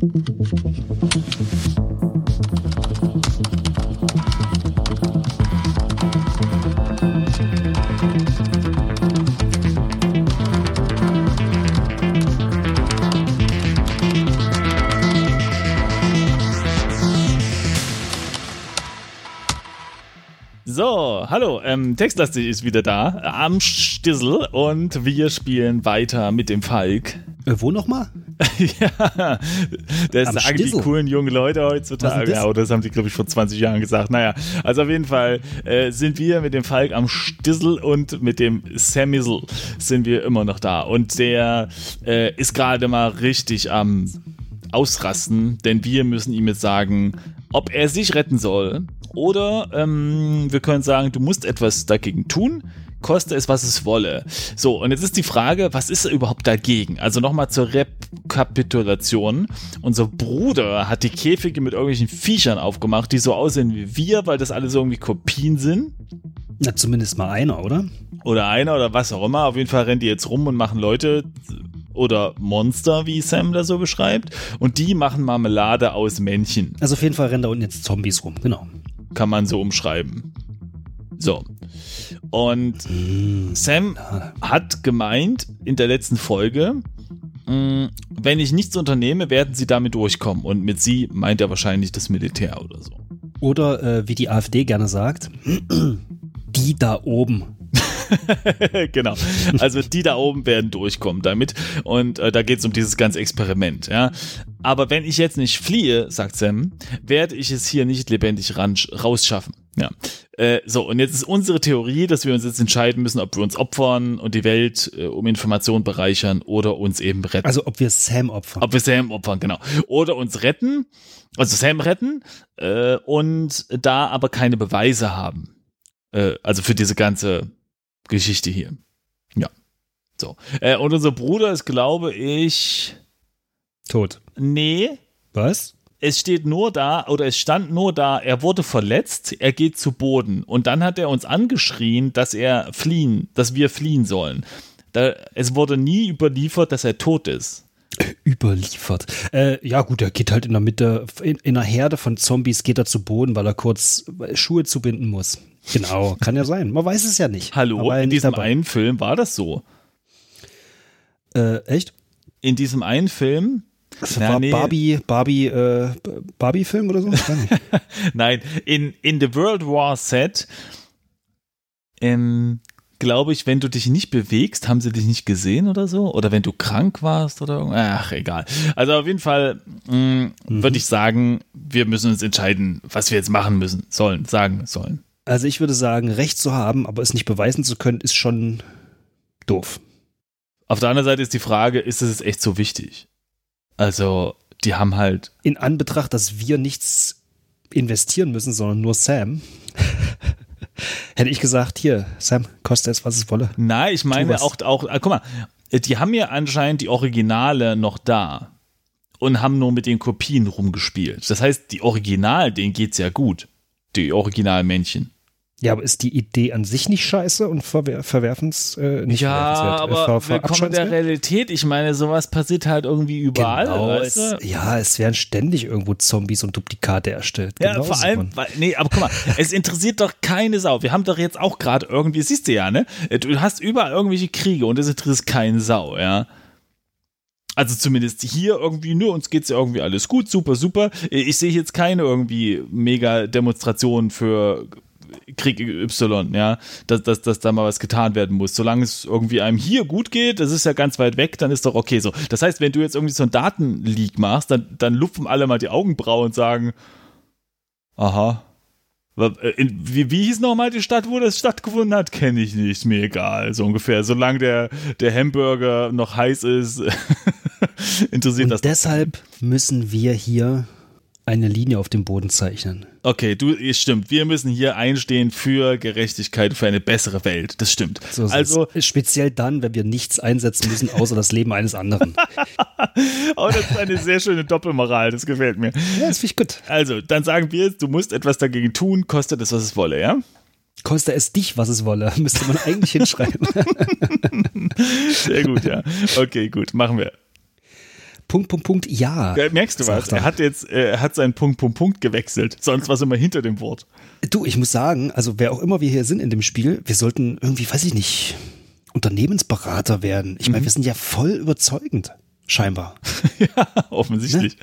So, hallo, ähm, Textlastig ist wieder da, am Stissel und wir spielen weiter mit dem Falk. Äh, wo nochmal? ja, das Am sagen die Stissel? coolen jungen Leute heutzutage. das? Ja, oder das haben die, glaube ich, vor 20 Jahren gesagt. Naja, also auf jeden Fall äh, sind wir mit dem Falk am Stissel und mit dem Samissel sind wir immer noch da. Und der äh, ist gerade mal richtig am Ausrasten, denn wir müssen ihm jetzt sagen, ob er sich retten soll oder ähm, wir können sagen, du musst etwas dagegen tun, koste es, was es wolle. So, und jetzt ist die Frage, was ist er überhaupt dagegen? Also nochmal zur Rekapitulation. Unser Bruder hat die Käfige mit irgendwelchen Viechern aufgemacht, die so aussehen wie wir, weil das alles irgendwie Kopien sind. Na, zumindest mal einer, oder? Oder einer oder was auch immer. Auf jeden Fall rennen die jetzt rum und machen Leute oder Monster, wie Sam da so beschreibt. Und die machen Marmelade aus Männchen. Also auf jeden Fall rennen da unten jetzt Zombies rum, genau. kann man so umschreiben. So. Und Sam hat gemeint in der letzten Folge, mh, wenn ich nichts unternehme, werden sie damit durchkommen. Und mit sie meint er wahrscheinlich das Militär oder so. Oder äh, wie die AfD gerne sagt, die da oben. genau. Also die da oben werden durchkommen damit. Und äh, da geht es um dieses ganze Experiment, ja. Aber wenn ich jetzt nicht fliehe, sagt Sam, werde ich es hier nicht lebendig ran, rausschaffen. Ja. Äh, so, und jetzt ist unsere Theorie, dass wir uns jetzt entscheiden müssen, ob wir uns opfern und die Welt äh, um Informationen bereichern oder uns eben retten. Also ob wir Sam opfern. Ob wir Sam opfern, genau. Oder uns retten, also Sam retten äh, und da aber keine Beweise haben. Äh, also für diese ganze Geschichte hier. Ja. So. Äh, und unser Bruder ist, glaube ich, Tot. nee, Was? Es steht nur da, oder es stand nur da, er wurde verletzt, er geht zu Boden. Und dann hat er uns angeschrien, dass er fliehen, dass wir fliehen sollen. Da, es wurde nie überliefert, dass er tot ist. Überliefert. Äh, ja gut, er geht halt in der Mitte, in, in einer Herde von Zombies geht er zu Boden, weil er kurz Schuhe zubinden muss. Genau, kann ja sein. Man weiß es ja nicht. Hallo, in diesem dabei. einen Film war das so. Äh, echt? In diesem einen Film, Das war nee. Barbie, Barbie, äh, Barbie-Film oder so? Nein, in, in The World War Set, ähm, glaube ich, wenn du dich nicht bewegst, haben sie dich nicht gesehen oder so? Oder wenn du krank warst oder ach, egal. Also auf jeden Fall mh, würde ich sagen, wir müssen uns entscheiden, was wir jetzt machen müssen, sollen, sagen sollen. Also ich würde sagen, Recht zu haben, aber es nicht beweisen zu können, ist schon doof. Auf der anderen Seite ist die Frage, ist es echt so wichtig? Also, die haben halt In Anbetracht, dass wir nichts investieren müssen, sondern nur Sam, hätte ich gesagt, hier, Sam, koste es, was es wolle. Nein, ich meine auch, auch äh, guck mal, die haben ja anscheinend die Originale noch da und haben nur mit den Kopien rumgespielt. Das heißt, die Original, denen geht's ja gut. Die Originalmännchen. Ja, aber ist die Idee an sich nicht scheiße und verwer verwerfens, äh, nicht Ja, verwerfenswert, aber äh, willkommen in der? Realität. Ich meine, sowas passiert halt irgendwie überall. Genau, weißt es, du? ja, es werden ständig irgendwo Zombies und Duplikate erstellt. Ja, Genau, vor allem, weil, nee, aber guck mal, es interessiert doch keine Sau. Wir haben doch jetzt auch gerade irgendwie, siehst du ja, ne? Du hast überall irgendwelche Kriege und es interessiert keine Sau, ja. Also zumindest hier irgendwie, nur uns geht's ja irgendwie alles gut, super, super. Ich sehe jetzt keine irgendwie mega Demonstrationen für Krieg Y, ja, dass, dass, dass da mal was getan werden muss. Solange es irgendwie einem hier gut geht, das ist ja ganz weit weg, dann ist doch okay so. Das heißt, wenn du jetzt irgendwie so einen Datenleak machst, dann, dann lupfen alle mal die Augenbrauen und sagen, aha. Äh, wie, wie hieß nochmal die Stadt, wo das stattgefunden hat? Kenne ich nicht, mir egal, so ungefähr. Solange der, der Hamburger noch heiß ist, interessiert Und das. deshalb müssen wir hier eine Linie auf dem Boden zeichnen. Okay, du, es stimmt. Wir müssen hier einstehen für Gerechtigkeit, für eine bessere Welt. Das stimmt. So also, speziell dann, wenn wir nichts einsetzen müssen, außer das Leben eines anderen. oh, das ist eine sehr schöne Doppelmoral, das gefällt mir. Ja, das finde ich gut. Also, dann sagen wir, du musst etwas dagegen tun, kostet es, was es wolle, ja? Koste es dich, was es wolle, müsste man eigentlich hinschreiben. Sehr gut, ja. Okay, gut, machen wir. Punkt, Punkt, Punkt, ja. Ja, Merkst du was? er. Er hat jetzt, äh, er hat seinen Punkt, Punkt, Punkt gewechselt. Sonst war es immer hinter dem Wort. Du, ich muss sagen, also wer auch immer wir hier sind in dem Spiel, wir sollten irgendwie, weiß ich nicht, Unternehmensberater werden. Ich meine, wir sind ja voll überzeugend, scheinbar. ja, offensichtlich.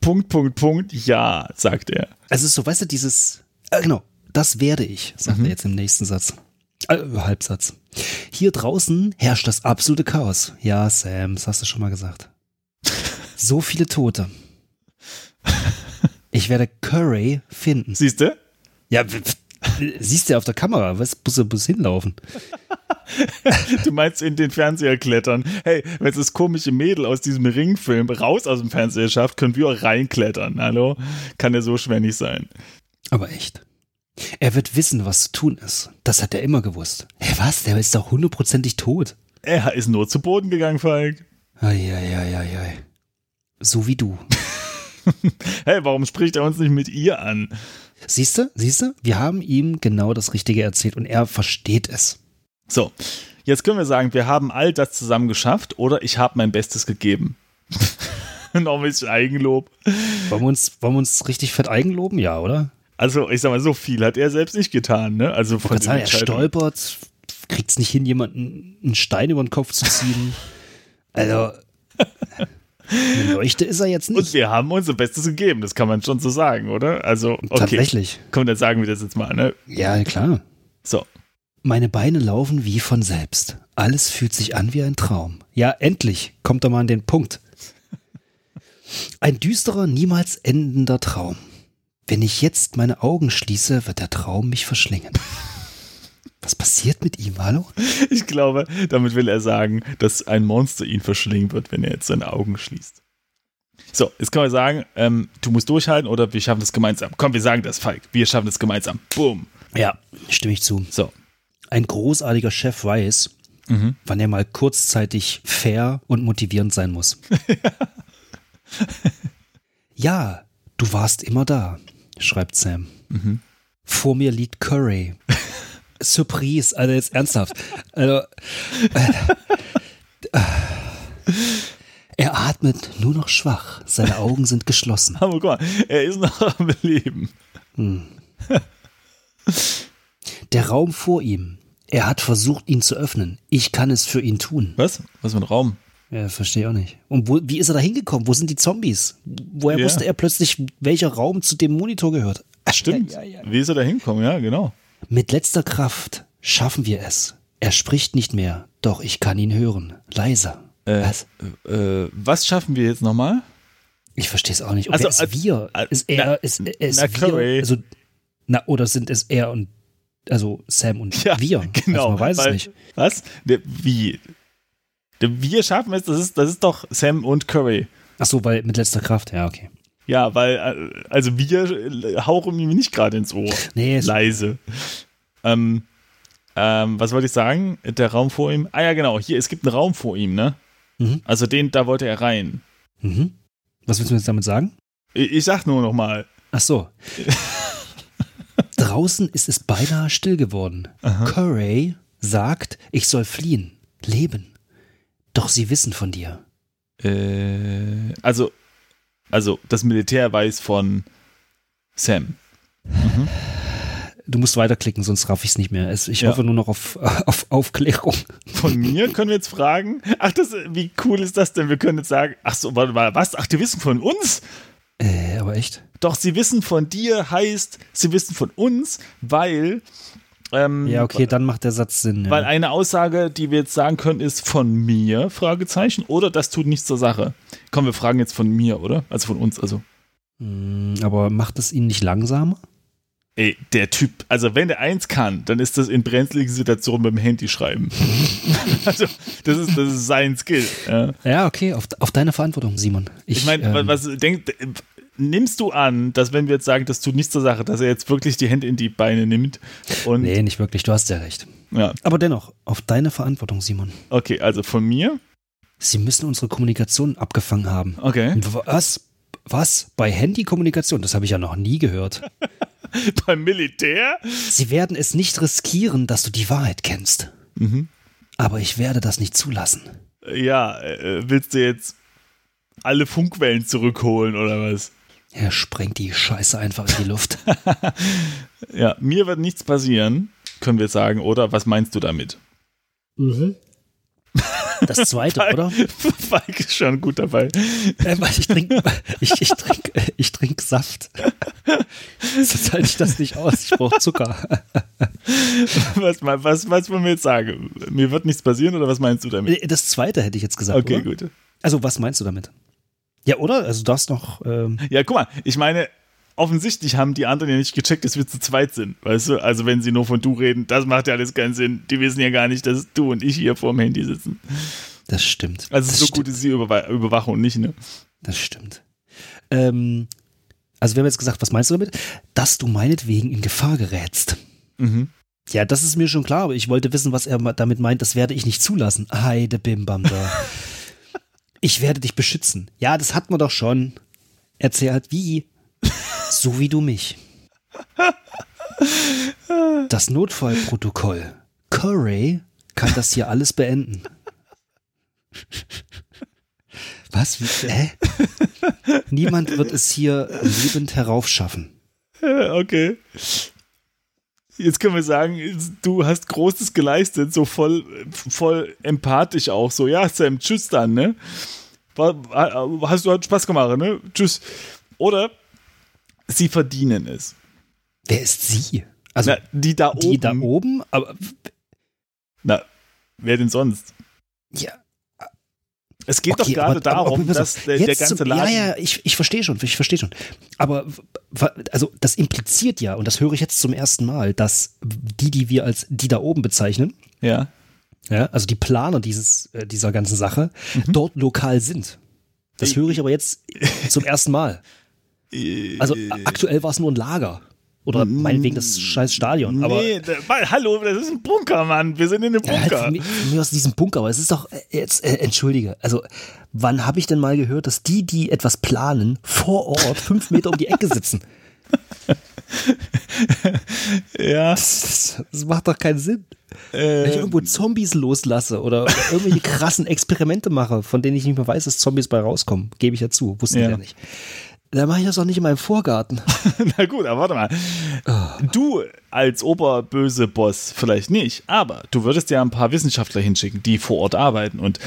Punkt, Punkt, Punkt, ja, sagt er. Also so, weißt du, dieses, äh, genau, das werde ich, sagt er jetzt im nächsten Satz. Äh, Halbsatz. Hier draußen herrscht das absolute Chaos. Ja, Sam, das hast du schon mal gesagt. So viele Tote. Ich werde Curry finden. Siehst du? Ja, siehst du auf der Kamera, was muss er muss hinlaufen? Du meinst in den Fernseher klettern. Hey, wenn es das komische Mädel aus diesem Ringfilm raus aus dem Fernseher schafft, können wir auch reinklettern. Hallo? Kann ja so schwer nicht sein. Aber echt. Er wird wissen, was zu tun ist. Das hat er immer gewusst. Hä, was? Der ist doch hundertprozentig tot. Er ist nur zu Boden gegangen, Falk. Eieieiei. So wie du. Hey, warum spricht er uns nicht mit ihr an? Siehst du? Siehst du? Wir haben ihm genau das Richtige erzählt und er versteht es. So, jetzt können wir sagen, wir haben all das zusammen geschafft oder ich habe mein Bestes gegeben. Noch ein bisschen Eigenlob. Wollen wir uns, wollen wir uns richtig fett eigenloben? Ja, oder? Also, ich sag mal, so viel hat er selbst nicht getan, ne? Also von sagen, er stolpert, kriegt es nicht hin, jemanden einen Stein über den Kopf zu ziehen. Also, eine Leuchte ist er jetzt Und nicht. wir haben unser Bestes gegeben, das kann man schon so sagen, oder? Also, okay. Tatsächlich. Komm, dann sagen wir das jetzt mal, ne? Ja, klar. So. Meine Beine laufen wie von selbst. Alles fühlt sich an wie ein Traum. Ja, endlich kommt er mal an den Punkt. Ein düsterer, niemals endender Traum. Wenn ich jetzt meine Augen schließe, wird der Traum mich verschlingen. Was passiert mit ihm, hallo? Ich glaube, damit will er sagen, dass ein Monster ihn verschlingen wird, wenn er jetzt seine Augen schließt. So, jetzt kann man sagen, ähm, du musst durchhalten oder wir schaffen das gemeinsam. Komm, wir sagen das, Falk. Wir schaffen das gemeinsam. Boom. Ja, stimme ich zu. So. Ein großartiger Chef weiß, wann er mal kurzzeitig fair und motivierend sein muss. ja, du warst immer da, schreibt Sam. Vor mir liegt Curry. Surprise, also jetzt ernsthaft. Also, äh, er atmet nur noch schwach, seine Augen sind geschlossen. Aber guck mal, er ist noch am Leben. Der Raum vor ihm, er hat versucht, ihn zu öffnen. Ich kann es für ihn tun. Was? Was für ein Raum? Ja, verstehe auch nicht. Und wo, wie ist er da hingekommen? Wo sind die Zombies? Woher Ja. wusste er plötzlich, welcher Raum zu dem Monitor gehört? Stimmt. Ja, ja, ja. Wie ist er da hingekommen? Ja, genau. Mit letzter Kraft schaffen wir es. Er spricht nicht mehr, doch ich kann ihn hören. Leiser. Äh, Was? Äh, was schaffen wir jetzt nochmal? Ich verstehe es auch nicht. Und Also, ist als- wir? Ist er, na- ist, ist na, wir? Curry. Also, na, oder sind es er und, also Sam und Ja, wir? Genau. Also man weiß weil, es nicht. Was? Wie? Wir schaffen es, das ist, das ist doch Sam und Curry. Ach so, weil mit letzter Kraft, ja, okay. Ja, weil, äh, also wir äh, hauchen ihm nicht gerade ins Ohr. Nee, es- Leise. Ähm, ähm, was wollte ich sagen? Der Raum vor ihm. Ah ja, genau. Hier, es gibt einen Raum vor ihm, ne? Mhm. Also den, da wollte er rein. Mhm. Was willst du mir jetzt damit sagen? Ich, ich sag nur noch mal. Ach so. Draußen ist es beinahe still geworden. Curry sagt, ich soll fliehen, leben. Doch sie wissen von dir. Äh, also, also das Militär weiß von Sam. Du musst weiterklicken, sonst raff ich es nicht mehr. Ich Ja. hoffe nur noch auf, auf Aufklärung. Von mir können wir jetzt fragen. Ach, das, wie cool ist das denn? Wir können jetzt sagen, ach so, warte mal, was? Ach, die wissen von uns? Äh, aber echt? Doch, sie wissen von dir heißt, sie wissen von uns, weil, ähm, Ja, okay, dann macht der Satz Sinn. Ja. weil eine Aussage, die wir jetzt sagen können, ist von mir, Fragezeichen, oder das tut nichts zur Sache. Komm, wir fragen jetzt von mir, oder? Also von uns, also. Hm, aber macht es ihn nicht langsamer? Ey, der Typ, also wenn er eins kann, dann ist das in brenzligen Situationen mit dem Handy schreiben. also, das ist, das ist sein Skill. Ja. Ja, okay, auf, auf deine Verantwortung, Simon. Ich, Ich meine, ähm, was denkt, nimmst du an, dass wenn wir jetzt sagen, das tut nichts zur Sache, dass er jetzt wirklich die Hände in die Beine nimmt und Nee, nicht wirklich, du hast ja recht. ja, Aber dennoch, auf deine Verantwortung, Simon. okay, also von mir, Sie müssen unsere Kommunikation abgefangen haben. okay, Was? Was? Bei Handykommunikation? Das habe ich ja noch nie gehört. beim Militär, Sie werden es nicht riskieren, dass du die Wahrheit kennst. Mhm. Aber ich werde das nicht zulassen. ja, äh, willst du jetzt alle Funkwellen zurückholen oder was? Er sprengt die Scheiße einfach in die Luft. ja, mir wird nichts passieren, können wir sagen, oder? Was meinst du damit? Mhm. Das zweite, oder? Falk ist schon gut dabei. Äh, ich trinke ich, ich trink, ich trink Saft. Sonst halte ich das nicht aus. Ich brauche Zucker. Was, was, was wollen wir jetzt sagen? Mir wird nichts passieren oder was meinst du damit? Das zweite hätte ich jetzt gesagt. Okay, oder? gut. Also, was meinst du damit? Ja, oder? Also, das noch. Ähm ja, guck mal, ich meine, offensichtlich haben die anderen ja nicht gecheckt, dass wir zu zweit sind. Weißt du? Also, wenn sie nur von du reden, das macht ja alles keinen Sinn. Die wissen ja gar nicht, dass du und ich hier vor dem Handy sitzen. Das stimmt. Also, das so stimmt. gut ist die Überwa Überwachung nicht, ne? Das stimmt. Ähm, also, wir haben jetzt gesagt, was meinst du damit? Dass du meinetwegen in Gefahr gerätst. Mhm. Ja, das ist mir schon klar, aber ich wollte wissen, was er damit meint, das werde ich nicht zulassen. Heide Bimbam da. ich werde dich beschützen. Ja, das hat man doch schon. Erzählt wie? So wie du mich. Das Notfallprotokoll. Corey kann das hier alles beenden. Was? Hä? Niemand wird es hier lebend heraufschaffen. Okay. Jetzt können wir sagen, du hast Großes geleistet, so voll, voll empathisch auch. So, ja, Sam, tschüss dann, ne? Hast du Spaß gemacht, ne? Tschüss. Oder sie verdienen es. Wer ist sie? Also Na, die da oben. die da oben, aber Na, wer denn sonst? ja. Es geht Okay, doch gerade darum, aber dass der, der ganze Laden. Ja, ja, ich, ich verstehe schon, ich verstehe schon. Aber also das impliziert ja, und das höre ich jetzt zum ersten Mal, dass die, die wir als die da oben bezeichnen, ja. ja, also die Planer dieses, äh, dieser ganzen Sache, dort lokal sind. Das höre ich aber jetzt zum ersten Mal. Also Äh, aktuell war es nur ein Lager. Oder meinetwegen das scheiß Stadion. Aber nee, da, weil, hallo, das ist ein Bunker, Mann. Wir sind in einem Ja, halt Bunker. mir, aus diesem Bunker, aber es ist doch, äh, jetzt, äh, entschuldige, also wann habe ich denn mal gehört, dass die, die etwas planen, vor Ort fünf Meter um die Ecke sitzen? ja. Das, das macht doch keinen Sinn. Wenn ich Äh, irgendwo Zombies loslasse oder, oder irgendwelche krassen Experimente mache, von denen ich nicht mehr weiß, dass Zombies bei rauskommen, gebe ich ja zu, wussten Ja. wir ja nicht. Dann mache ich das doch nicht in meinem Vorgarten. na gut, aber warte mal. Oh. Du als oberböse Boss vielleicht nicht, aber du würdest ja ein paar Wissenschaftler hinschicken, die vor Ort arbeiten und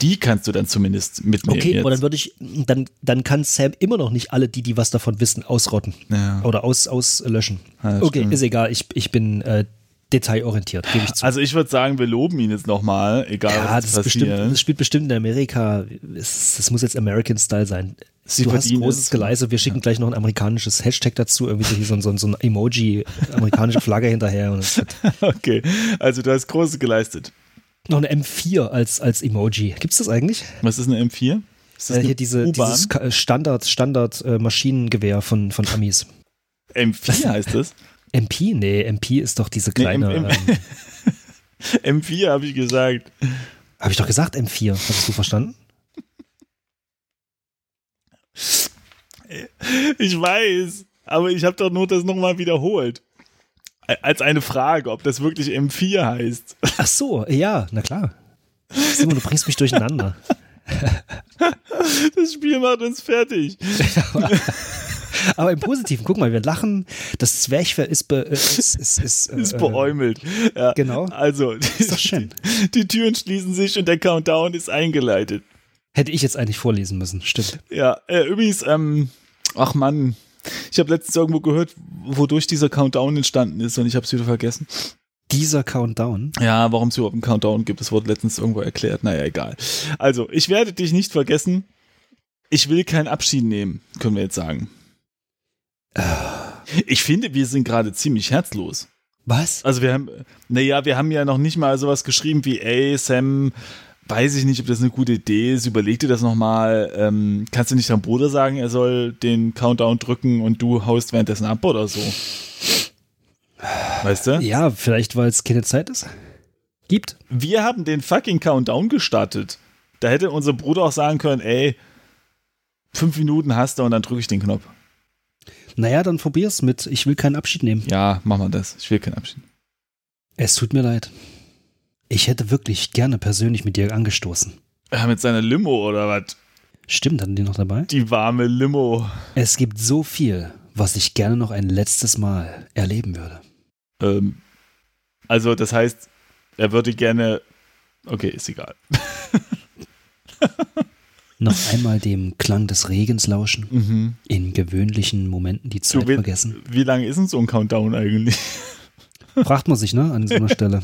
die kannst du dann zumindest mitnehmen. Okay, jetzt. aber dann würde ich, dann, dann kann Sam immer noch nicht alle, die, die was davon wissen, ausrotten. Ja. Oder aus, auslöschen. Ja, okay, stimmt. ist egal, ich, ich bin äh, detailorientiert, gebe ich zu. Also ich würde sagen, wir loben ihn jetzt nochmal, egal ja, was das, bestimmt, passiert. das spielt bestimmt in Amerika. Es, das muss jetzt American Style sein. Sie du hast großes es. Geleise. Wir schicken gleich noch ein amerikanisches Hashtag dazu, irgendwie so, so, so, so ein Emoji, amerikanische Flagge hinterher. Es Okay, also du hast Großes geleistet. noch eine M4 als, als Emoji. Gibt's das eigentlich? Was ist eine M4? Ist das Äh, hier diese, dieses Ka- Standard, Standard äh, Maschinengewehr von, von Amis. M4 heißt das? MP? Nee, MP ist doch diese kleine. M- M- ähm, M4 habe ich gesagt. Habe ich doch gesagt M4. Hast du verstanden? Ich weiß, aber ich habe doch nur das nochmal wiederholt. Als eine Frage, ob das wirklich M4 heißt. Ach so, ja, na klar. Simon, du bringst mich durcheinander. Das Spiel macht uns fertig. Aber im Positiven, guck mal, wir lachen. Das Zwerchfell ist, be, äh, ist, ist, ist, äh, Ist beäumelt. Ja. Genau. Also, Ist doch schön. die Türen schließen sich und der Countdown ist eingeleitet. Hätte ich jetzt eigentlich vorlesen müssen, stimmt. Ja, äh, übrigens, ähm, ach Mann, ich habe letztens irgendwo gehört, wodurch dieser Countdown entstanden ist und ich habe es wieder vergessen. Dieser Countdown. Ja, warum es überhaupt einen Countdown gibt, das wurde letztens irgendwo erklärt. Naja, egal. Also, ich werde dich nicht vergessen. Ich will keinen Abschied nehmen, können wir jetzt sagen. Ich finde, wir sind gerade ziemlich herzlos. Was? Also wir haben, naja, wir haben ja noch nicht mal sowas geschrieben wie, ey, Sam, weiß ich nicht, ob das eine gute Idee ist, überleg dir das nochmal. Ähm, kannst du nicht deinem Bruder sagen, er soll den Countdown drücken und du haust währenddessen ab oder so? Weißt du? Ja, vielleicht, weil es keine Zeit ist. Gibt. Wir haben den fucking Countdown gestartet. Da hätte unser Bruder auch sagen können, ey, fünf Minuten hast du und dann drücke ich den Knopf. Naja, dann probier's mit. Ich will keinen Abschied nehmen. Ja, mach mal das. Ich will keinen Abschied. Es tut mir leid. Ich hätte wirklich gerne persönlich mit dir angestoßen. Ja, mit seiner Limo oder was? Stimmt, hatten die noch dabei? Die warme Limo. Es gibt so viel, was ich gerne noch ein letztes Mal erleben würde. Ähm, also, das heißt, er würde gerne. Okay, ist egal. Noch einmal dem Klang des Regens lauschen, Mhm. in gewöhnlichen Momenten die Zeit Du, wie, vergessen. wie lange ist denn so ein Countdown eigentlich? Fragt man sich, ne, an so einer Stelle.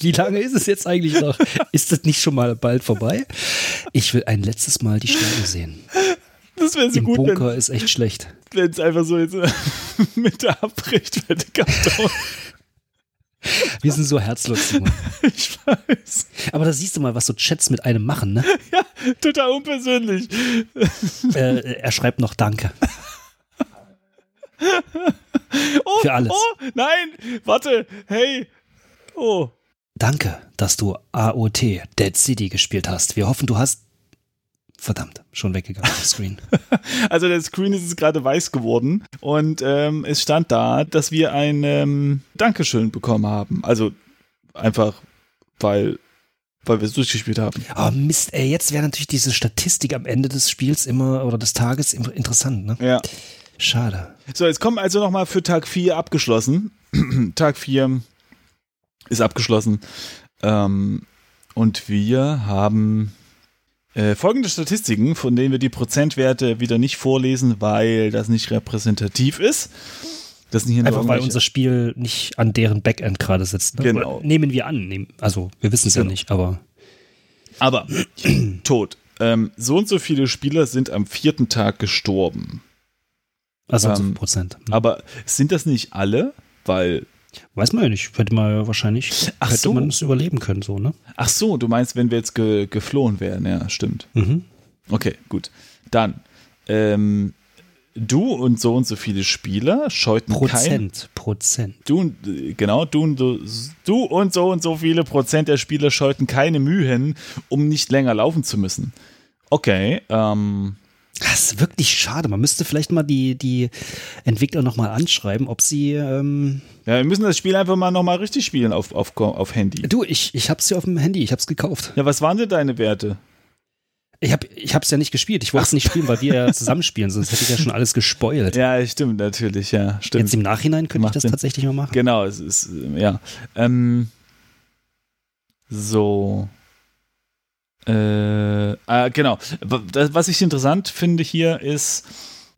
Wie lange ist es jetzt eigentlich noch? Ist das nicht schon mal bald vorbei? Ich will ein letztes Mal die Sterne sehen. Das wäre so Im gut, wenn Bunker ist echt schlecht. es einfach so jetzt mit der abbricht, wenn der Countdown. Wir sind so herzlos, Simon. Ich weiß. Aber da siehst du mal, was so Chats mit einem machen, ne? Ja, total unpersönlich. Äh, er schreibt noch Danke. Oh, Für alles. Oh, nein, warte, hey. Oh, Danke, dass du AOT, Dead City, gespielt hast. Wir hoffen, du hast. Verdammt, schon weggegangen vom Screen. also der Screen ist jetzt gerade weiß geworden und ähm, es stand da, dass wir ein ähm, Dankeschön bekommen haben. Also einfach, weil, weil wir es durchgespielt haben. Oh Mist, ey, jetzt wäre natürlich diese Statistik am Ende des Spiels immer oder des Tages immer interessant, ne? Ja. Schade. So, jetzt kommen also nochmal für Tag 4 abgeschlossen. Tag 4 ist abgeschlossen. Ähm, und wir haben äh, folgende Statistiken, von denen wir die Prozentwerte wieder nicht vorlesen, weil das nicht repräsentativ ist. Das sind Einfach weil unser Spiel nicht an deren Backend gerade sitzt. Ne? Genau. Oder Nehmen wir an. Also, wir wissen es ja Genau. nicht, aber. Aber tot. Ähm, so und so viele Spieler sind am vierten Tag gestorben. Also so Ähm, Prozent. Aber sind das nicht alle? Weil Weiß man ja nicht. Hätte man ja wahrscheinlich, Ach hätte so. man es überleben können, so, ne? Ach so, du meinst, wenn wir jetzt ge geflohen wären, ja, stimmt. Mhm. Okay, gut. Dann, ähm, du und so und so viele Spieler scheuten kein. Prozent. Prozent. Du, und- genau, du und, so- du und so und so viele Prozent der Spieler scheuten keine Mühen, um nicht länger laufen zu müssen. Okay, ähm, Das ist wirklich schade. Man müsste vielleicht mal die, die Entwickler nochmal anschreiben, ob sie. Ähm ja, wir müssen das Spiel einfach mal nochmal richtig spielen auf, auf, auf Handy. du, ich, ich hab's ja auf dem Handy, ich hab's gekauft. Ja, was waren denn deine Werte? Ich, hab, ich hab's ja nicht gespielt. Ich wollte es nicht spielen, weil wir ja zusammenspielen, sonst hätte ich ja schon alles gespoilt. Ja, stimmt, natürlich, ja, stimmt. Jetzt im Nachhinein könnte ich Macht das Sinn. tatsächlich mal machen. Genau, es ist, äh, ja. Ähm, so. Äh, äh, genau. Das- Was ich interessant finde hier ist,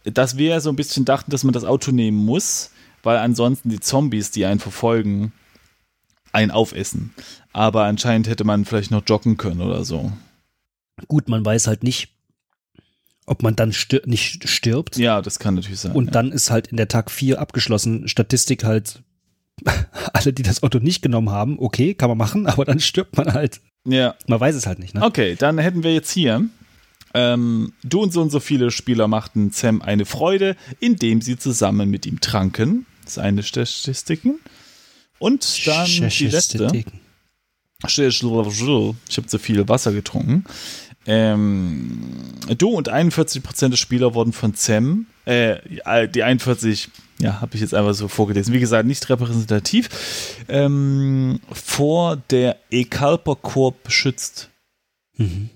dass wir so ein bisschen dachten, dass man das Auto nehmen muss, weil ansonsten die Zombies, die einen verfolgen, einen aufessen. Aber anscheinend hätte man vielleicht noch joggen können oder so. Gut, man weiß halt nicht, ob man dann stir nicht stirbt. Ja, das kann natürlich sein. Und ja. dann ist halt in der Tag 4 abgeschlossen. Statistik halt, alle, die das Auto nicht genommen haben, okay, kann man machen, aber dann stirbt man halt. Ja. Man weiß es halt nicht, ne? Okay, dann hätten wir jetzt hier. Ähm, du und so und so viele Spieler machten Sam eine Freude, indem sie zusammen mit ihm tranken. Das ist eine Statistiken. Und dann die letzte. Ich habe zu viel Wasser getrunken. Ähm, du und 41% der Spieler wurden von Sam, äh, die 41, ja, habe ich jetzt einfach so vorgelesen. Wie gesagt, nicht repräsentativ. Ähm, vor der Ekalper Corp beschützt. Mhm.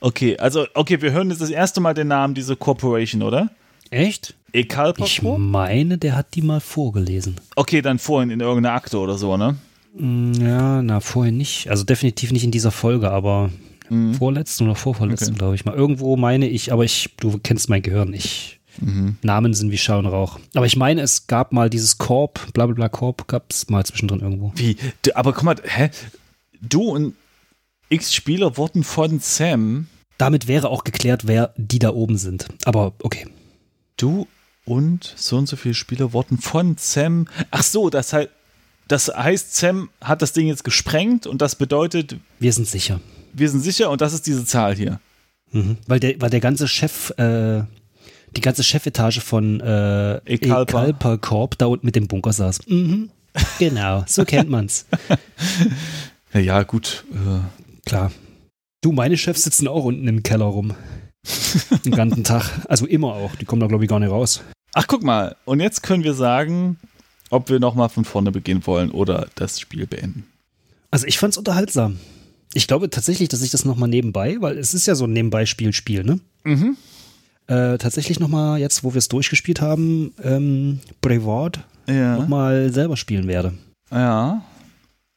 Okay, also, okay, wir hören jetzt das erste Mal den Namen dieser Corporation, oder? Echt? Ekalper Ich Corp? meine, der hat die mal vorgelesen. Okay, dann vorhin in irgendeiner Akte oder so, ne? Mm, Ja, na, vorher nicht. Also definitiv nicht in dieser Folge, aber Mhm. vorletzten oder vorvorletzten, Okay. glaube ich mal. Irgendwo meine ich, aber ich, du kennst mein Gehirn. Ich, Mhm. Namen sind wie Schau und Rauch. Aber ich meine, es gab mal dieses Korb, bla bla bla Korb, gab es mal zwischendrin irgendwo. Wie? Aber guck mal, hä? Du und x Spieler wurden von Sam, Damit wäre auch geklärt, wer die da oben sind. Aber okay. du und so und so viele Spieler wurden von Sam. Ach so, das heißt, das heißt, Sam hat das Ding jetzt gesprengt und das bedeutet, Wir sind sicher. wir sind sicher und das ist diese Zahl hier. Mhm. Weil, der, weil der ganze Chef, äh, die ganze Chefetage von äh, Ekalpa. Ekalpa Corp da unten mit dem Bunker saß. Mhm. Genau, so kennt man's. Ja, ja gut. Äh, Klar. Du, meine Chefs sitzen auch unten im Keller rum. Den ganzen Tag. Also immer auch. Die kommen da, glaube ich, gar nicht raus. Ach, guck mal. Und jetzt können wir sagen, ob wir nochmal von vorne beginnen wollen oder das Spiel beenden. Also ich fand's unterhaltsam. ich glaube tatsächlich, dass ich das nochmal nebenbei, weil es ist ja so ein Nebenbei-Spiel-Spiel, ne? Mhm. Äh, tatsächlich nochmal, jetzt wo wir es durchgespielt haben, ähm, Brevard Ja. nochmal selber spielen werde. Ja.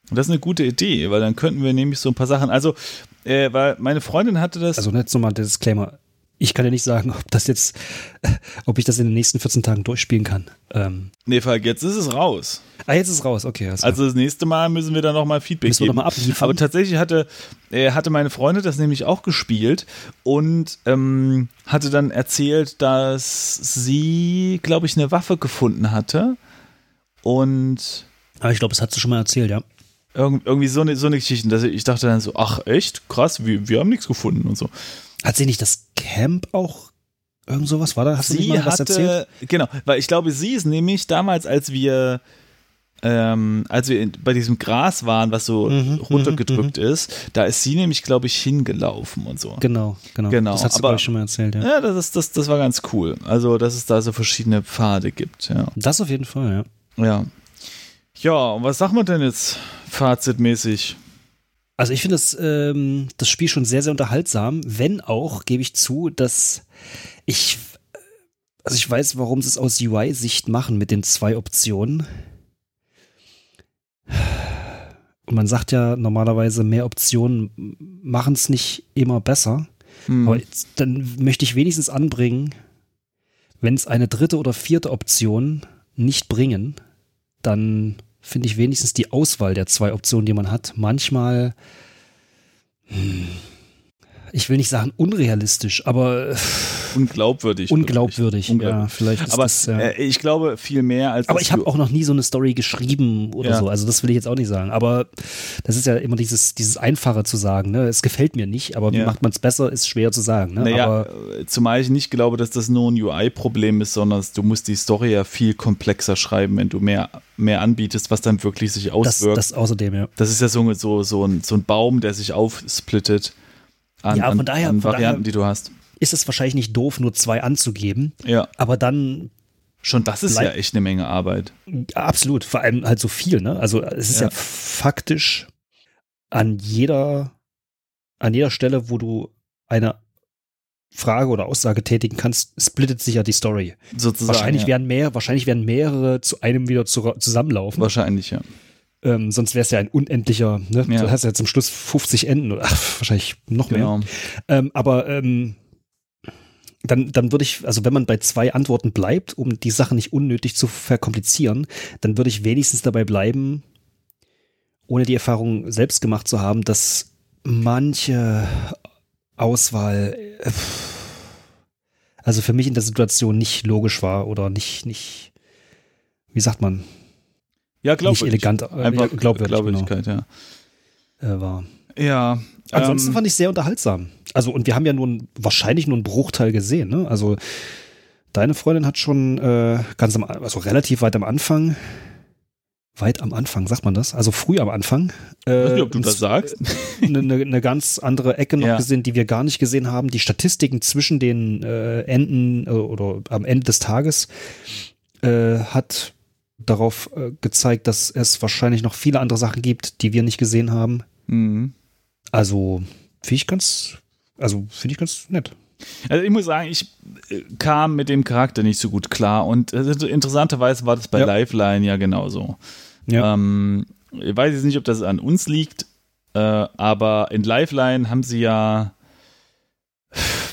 Und das ist eine gute Idee, weil dann könnten wir nämlich so ein paar Sachen. Also, äh, weil meine Freundin hatte das. Also jetzt nochmal Disclaimer. Ich kann ja nicht sagen, ob das jetzt, ob ich das in den nächsten 14 Tagen durchspielen kann. Ähm, nee, Falk, jetzt ist es raus. ah, jetzt ist es raus, okay. klar. Also das nächste Mal müssen wir da nochmal Feedback Müssen wir geben. noch mal abliefern. Aber tatsächlich hatte, äh, hatte meine Freundin das nämlich auch gespielt und ähm, hatte dann erzählt, dass sie, glaube ich, eine Waffe gefunden hatte und Aber ich glaube, das hat sie schon mal erzählt, ja. irg irgendwie so eine, so eine Geschichte. Dass ich dachte dann so, ach echt, krass, wir, wir haben nichts gefunden und so. Hat sie nicht das Camp auch irgend sowas? War da? Hast du nicht mal was erzählt? genau, weil ich glaube, sie ist nämlich damals, als wir ähm, als wir bei diesem Gras waren, was so Mhm, runtergedrückt ist, da ist sie nämlich, glaube ich, hingelaufen und so. Genau, genau. Genau, Das hat sie, aber- schon mal erzählt, ja. Ja, das, ist, das, das war ganz cool. Also, dass es da so verschiedene Pfade gibt, ja. Das auf jeden Fall, ja. Ja, ja und was sagt man denn jetzt fazitmäßig? Also ich finde das, ähm, das Spiel schon sehr, sehr unterhaltsam, wenn auch, gebe ich zu, dass ich, also ich weiß, warum sie es aus UI-Sicht machen mit den zwei Optionen. Und man sagt ja normalerweise, mehr Optionen machen es nicht immer besser. Hm. Aber jetzt, dann möchte ich wenigstens anbringen, wenn es eine dritte oder vierte Option nicht bringen, dann finde ich wenigstens die Auswahl der zwei Optionen, die man hat, manchmal, hm, ich will nicht sagen unrealistisch, aber äh, Unglaubwürdig. unglaubwürdig. wirklich. Ja, vielleicht Aber das, ja. äh, ich glaube viel mehr als. Aber ich habe auch noch nie so eine Story geschrieben oder Ja. so. Also das will ich jetzt auch nicht sagen. Aber das ist ja immer dieses, dieses Einfache zu sagen. Ne? Es gefällt mir nicht, aber wie Ja. macht man es besser, ist schwer zu sagen. Ne? Naja, aber äh, zumal ich nicht glaube, dass das nur ein UI-Problem ist, sondern du musst die Story ja viel komplexer schreiben, wenn du mehr, mehr anbietest, was dann wirklich sich das, auswirkt. das außerdem, ja. Das ist ja so, so, so, ein, so ein Baum, der sich aufsplittet an, Ja, von an, daher- an von Varianten, daher- die du hast. Ist es wahrscheinlich nicht doof, nur zwei anzugeben, Ja, aber dann schon das ist Bleib- ja echt eine Menge Arbeit. Absolut, vor allem halt so viel, ne? Also es ist ja, Ja. faktisch an jeder, an jeder Stelle, wo du eine Frage oder Aussage tätigen kannst, splittet sich ja die Story. Sozusagen. wahrscheinlich ja. werden mehr, wahrscheinlich werden mehrere zu einem wieder zu, zusammenlaufen. Wahrscheinlich, ja. Ähm, sonst wäre es ja ein unendlicher, ne? Ja. Du hast ja zum Schluss 50 Enden oder ach, wahrscheinlich noch mehr. Genau. Ähm, aber ähm, dann, dann würde ich, also wenn man bei zwei Antworten bleibt, um die Sache nicht unnötig zu verkomplizieren, dann würde ich wenigstens dabei bleiben, ohne die Erfahrung selbst gemacht zu haben, dass manche Auswahl, äh, also für mich in der Situation nicht logisch war oder nicht, nicht, wie sagt man, Ja, nicht glaubwürdig. elegant, äh, Einfach glaubwürdig Glaubwürdigkeit, ja. genau, äh, war. Ja. Ansonsten ähm, fand ich sehr unterhaltsam. Also, und wir haben ja nun wahrscheinlich nur einen Bruchteil gesehen, ne? Also, deine Freundin hat schon äh, ganz am, also relativ weit am Anfang, weit am Anfang, sagt man das? Also früh am Anfang. ich weiß nicht, ob du äh, das sagst. eine, eine, eine ganz andere Ecke noch Ja. gesehen, die wir gar nicht gesehen haben. Die Statistiken zwischen den äh, Enden äh, oder am Ende des Tages äh, hat darauf äh, gezeigt, dass es wahrscheinlich noch viele andere Sachen gibt, die wir nicht gesehen haben. Mhm. Also finde ich ganz, also finde ich ganz nett. Also ich muss sagen, ich äh, kam mit dem Charakter nicht so gut klar und äh, interessanterweise war das bei Ja. Lifeline ja genauso. Ja. Ähm, ich weiß jetzt nicht, ob das an uns liegt, äh, aber in Lifeline haben sie ja,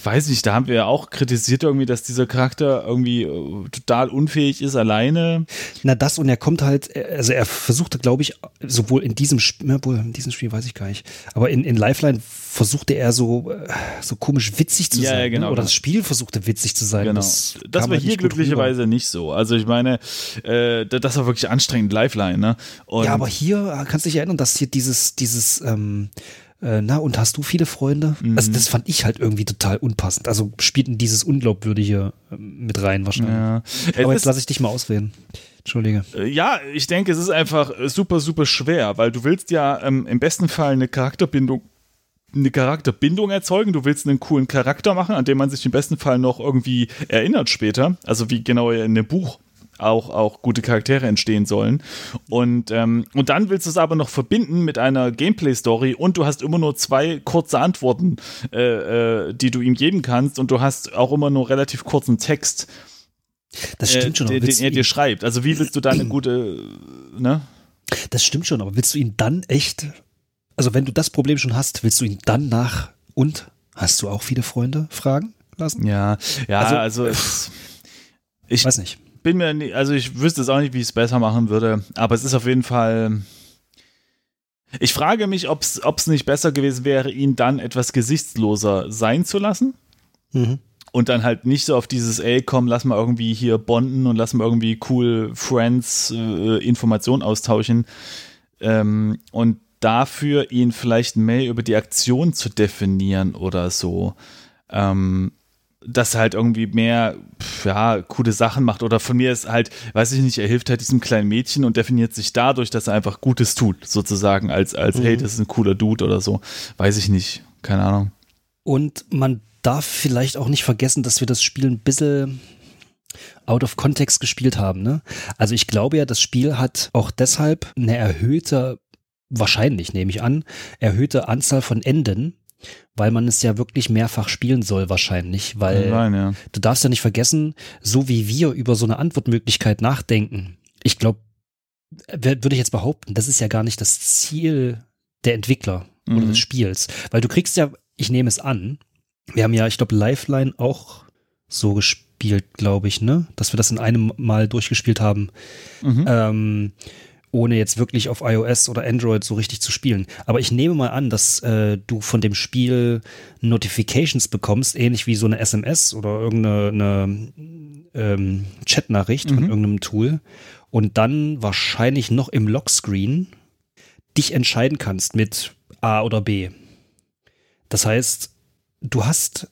weiß nicht, da haben wir ja auch kritisiert irgendwie, dass dieser Charakter irgendwie äh, total unfähig ist alleine. Na das und er kommt halt, äh, also er versuchte, glaube ich, sowohl in diesem Spiel, in diesem Spiel weiß ich gar nicht, aber in, in Lifeline versuchte er so, äh, so komisch witzig zu Ja, sein. ja, genau, ne? Oder genau. das Spiel versuchte witzig zu sein. Genau. Das, Das, war halt hier glücklicherweise nicht so. Also ich meine, äh, da- das war wirklich anstrengend, Lifeline, ne? Und Ja, aber hier kannst du dich erinnern, dass hier dieses, dieses, ähm, äh, na, und hast du viele Freunde? Mhm. Also das fand ich halt irgendwie total unpassend. Also spielt in dieses Unglaubwürdige ähm, mit rein wahrscheinlich. ja. Es Aber ist- jetzt lasse ich dich mal ausreden. Entschuldige. Äh, Ja, ich denke, es ist einfach äh, super, super schwer, weil du willst ja ähm, im besten Fall eine Charakterbindung eine Charakterbindung erzeugen. Du willst einen coolen Charakter machen, an dem man sich im besten Fall noch irgendwie erinnert später. Also wie genau in dem Buch auch, auch gute Charaktere entstehen sollen. Und, ähm, und dann willst du es aber noch verbinden mit einer Gameplay-Story und du hast immer nur zwei kurze Antworten, äh, äh, die du ihm geben kannst und du hast auch immer nur relativ kurzen Text. Das stimmt schon. Äh, den, den er dir schreibt. Also wie willst du da eine gute, ne? Das stimmt schon, aber willst du ihn dann echt, also wenn du das Problem schon hast, willst du ihn dann nach und hast du auch viele Freunde fragen lassen? Ja, ja, also, also ich weiß nicht. Bin mir, nie, also ich wüsste es auch nicht, wie ich es besser machen würde, aber es ist auf jeden Fall. Ich frage mich, ob es nicht besser gewesen wäre, ihn dann etwas gesichtsloser sein zu lassen. Mhm und dann halt nicht so auf dieses, ey, komm, lass mal irgendwie hier bonden und lass mal irgendwie cool Friends äh, Informationen austauschen. Ähm, und dafür ihn vielleicht mehr über die Aktion zu definieren oder so. Ähm, dass er halt irgendwie mehr, ja, coole Sachen macht. Oder von mir ist halt, weiß ich nicht, er hilft halt diesem kleinen Mädchen und definiert sich dadurch, dass er einfach Gutes tut, sozusagen, als, als, mhm. hey, das ist ein cooler Dude oder so. Weiß ich nicht. Keine Ahnung. Und man darf vielleicht auch nicht vergessen, dass wir das Spiel ein bisschen out of context gespielt haben. Ne? Also ich glaube ja, das Spiel hat auch deshalb eine erhöhte, wahrscheinlich nehme ich an, erhöhte Anzahl von Enden, weil man es ja wirklich mehrfach spielen soll wahrscheinlich, weil Nein, ja. du darfst ja nicht vergessen, so wie wir über so eine Antwortmöglichkeit nachdenken. Ich glaube, würde ich jetzt behaupten, das ist ja gar nicht das Ziel der Entwickler mhm. oder des Spiels, weil du kriegst ja, ich nehme es an, wir haben ja, ich glaube, Lifeline auch so gespielt, glaube ich, ne? Dass wir das in einem Mal durchgespielt haben. Mhm. Ähm, ohne jetzt wirklich auf iOS oder Android so richtig zu spielen. Aber ich nehme mal an, dass äh, du von dem Spiel Notifications bekommst, ähnlich wie so eine SMS oder irgendeine ähm, Chatnachricht mhm. von irgendeinem Tool und dann wahrscheinlich noch im Lockscreen dich entscheiden kannst mit A oder B. Das heißt, du hast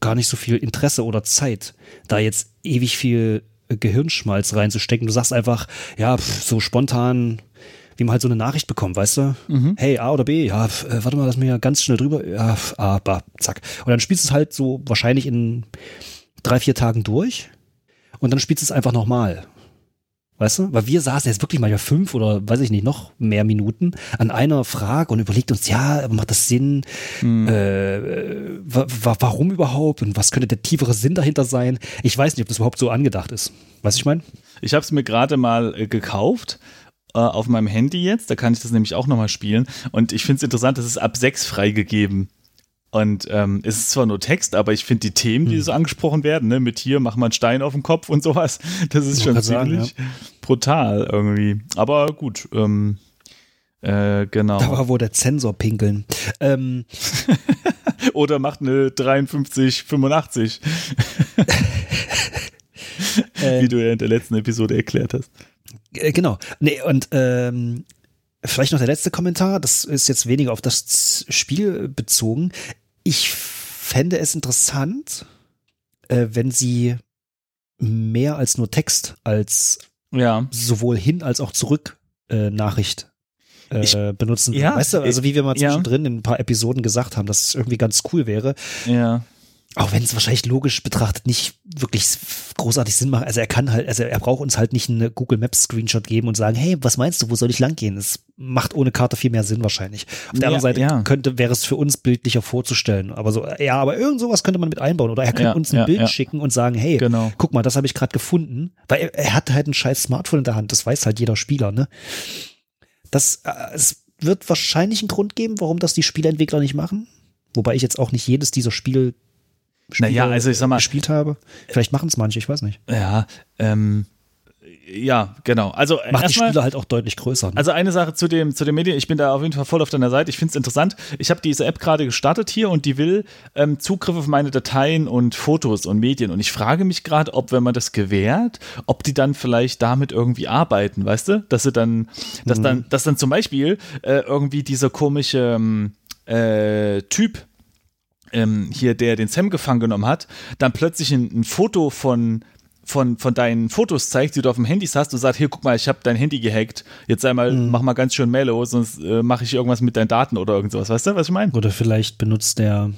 gar nicht so viel Interesse oder Zeit, da jetzt ewig viel Gehirnschmalz reinzustecken. Du sagst einfach, ja, pf, so spontan, wie man halt so eine Nachricht bekommt, weißt du? Mhm. Hey, A oder B? Ja, pf, äh, warte mal, lass mich ja ganz schnell drüber. Ja, pf, A, ba, zack. Und dann spielst du es halt so wahrscheinlich in drei, vier Tagen durch. Und dann spielst du es einfach nochmal. Weißt du? Weil wir saßen jetzt wirklich mal ja fünf oder weiß ich nicht, noch mehr Minuten an einer Frage und überlegt uns, ja, macht das Sinn? Mhm. Äh, warum überhaupt? Und was könnte der tiefere Sinn dahinter sein? Ich weiß nicht, ob das überhaupt so angedacht ist. Weißt du, ich meine? Ich habe es mir gerade mal äh, gekauft äh, auf meinem Handy jetzt, da kann ich das nämlich auch nochmal spielen. Und ich finde es interessant, das ist ab sechs freigegeben. Und ähm, es ist zwar nur Text, aber ich finde die Themen, die hm. so angesprochen werden, ne, mit hier, mach mal einen Stein auf den Kopf und sowas, das ist schon ziemlich sagen, ja. brutal irgendwie. Aber gut, ähm, äh, genau. Da war wohl der Zensor pinkeln. Ähm. Oder macht eine 5385. äh, Wie du ja in der letzten Episode erklärt hast. Äh, genau. Nee, und ähm, Vielleicht noch der letzte Kommentar, das ist jetzt weniger auf das Spiel bezogen. Ich fände es interessant, äh, wenn sie mehr als nur Text, als ja. sowohl hin als auch zurück äh, Nachricht äh, ich, benutzen. Ja, weißt du, also wie wir mal zwischendrin ja. in ein paar Episoden gesagt haben, dass es irgendwie ganz cool wäre. Ja auch wenn es wahrscheinlich logisch betrachtet nicht wirklich großartig Sinn macht. Also er kann halt, also er braucht uns halt nicht eine Google Maps Screenshot geben und sagen, hey, was meinst du, wo soll ich lang gehen? Es macht ohne Karte viel mehr Sinn wahrscheinlich. Auf der ja, anderen Seite ja. könnte, wäre es für uns bildlicher vorzustellen. Aber so, ja, aber irgend sowas könnte man mit einbauen. Oder er könnte ja, uns ein Bild schicken und sagen, hey, genau. guck mal, das habe ich gerade gefunden. Weil er, er, hat halt ein scheiß Smartphone in der Hand. Das weiß halt jeder Spieler, ne? Das, äh, es wird wahrscheinlich einen Grund geben, warum das die Spieleentwickler nicht machen. Wobei ich jetzt auch nicht jedes dieser Spiele Spiele naja, also ich sag mal, gespielt habe. Vielleicht machen es manche, ich weiß nicht. Ja, ähm, ja, genau. Also macht die Spiele halt auch deutlich größer. Ne? Also eine Sache zu dem zu den Medien. Ich bin da auf jeden Fall voll auf deiner Seite. Ich finde es interessant. Ich habe diese App gerade gestartet hier und die will ähm, Zugriff auf meine Dateien und Fotos und Medien. Und ich frage mich gerade, ob wenn man das gewährt, ob die dann vielleicht damit irgendwie arbeiten, weißt du, dass sie dann, dass mhm. dann, dass dann zum Beispiel äh, irgendwie dieser komische ähm, äh, Typ ähm, hier, der den Sam gefangen genommen hat, dann plötzlich ein, ein Foto von von, von deinen Fotos zeigt, die du auf dem Handy hast und sagt, hier, guck mal, ich habe dein Handy gehackt, jetzt einmal, mhm. mach mal ganz schön mellow, sonst äh, mache ich irgendwas mit deinen Daten oder irgend sowas, weißt du, was ich meine? Oder vielleicht benutzt der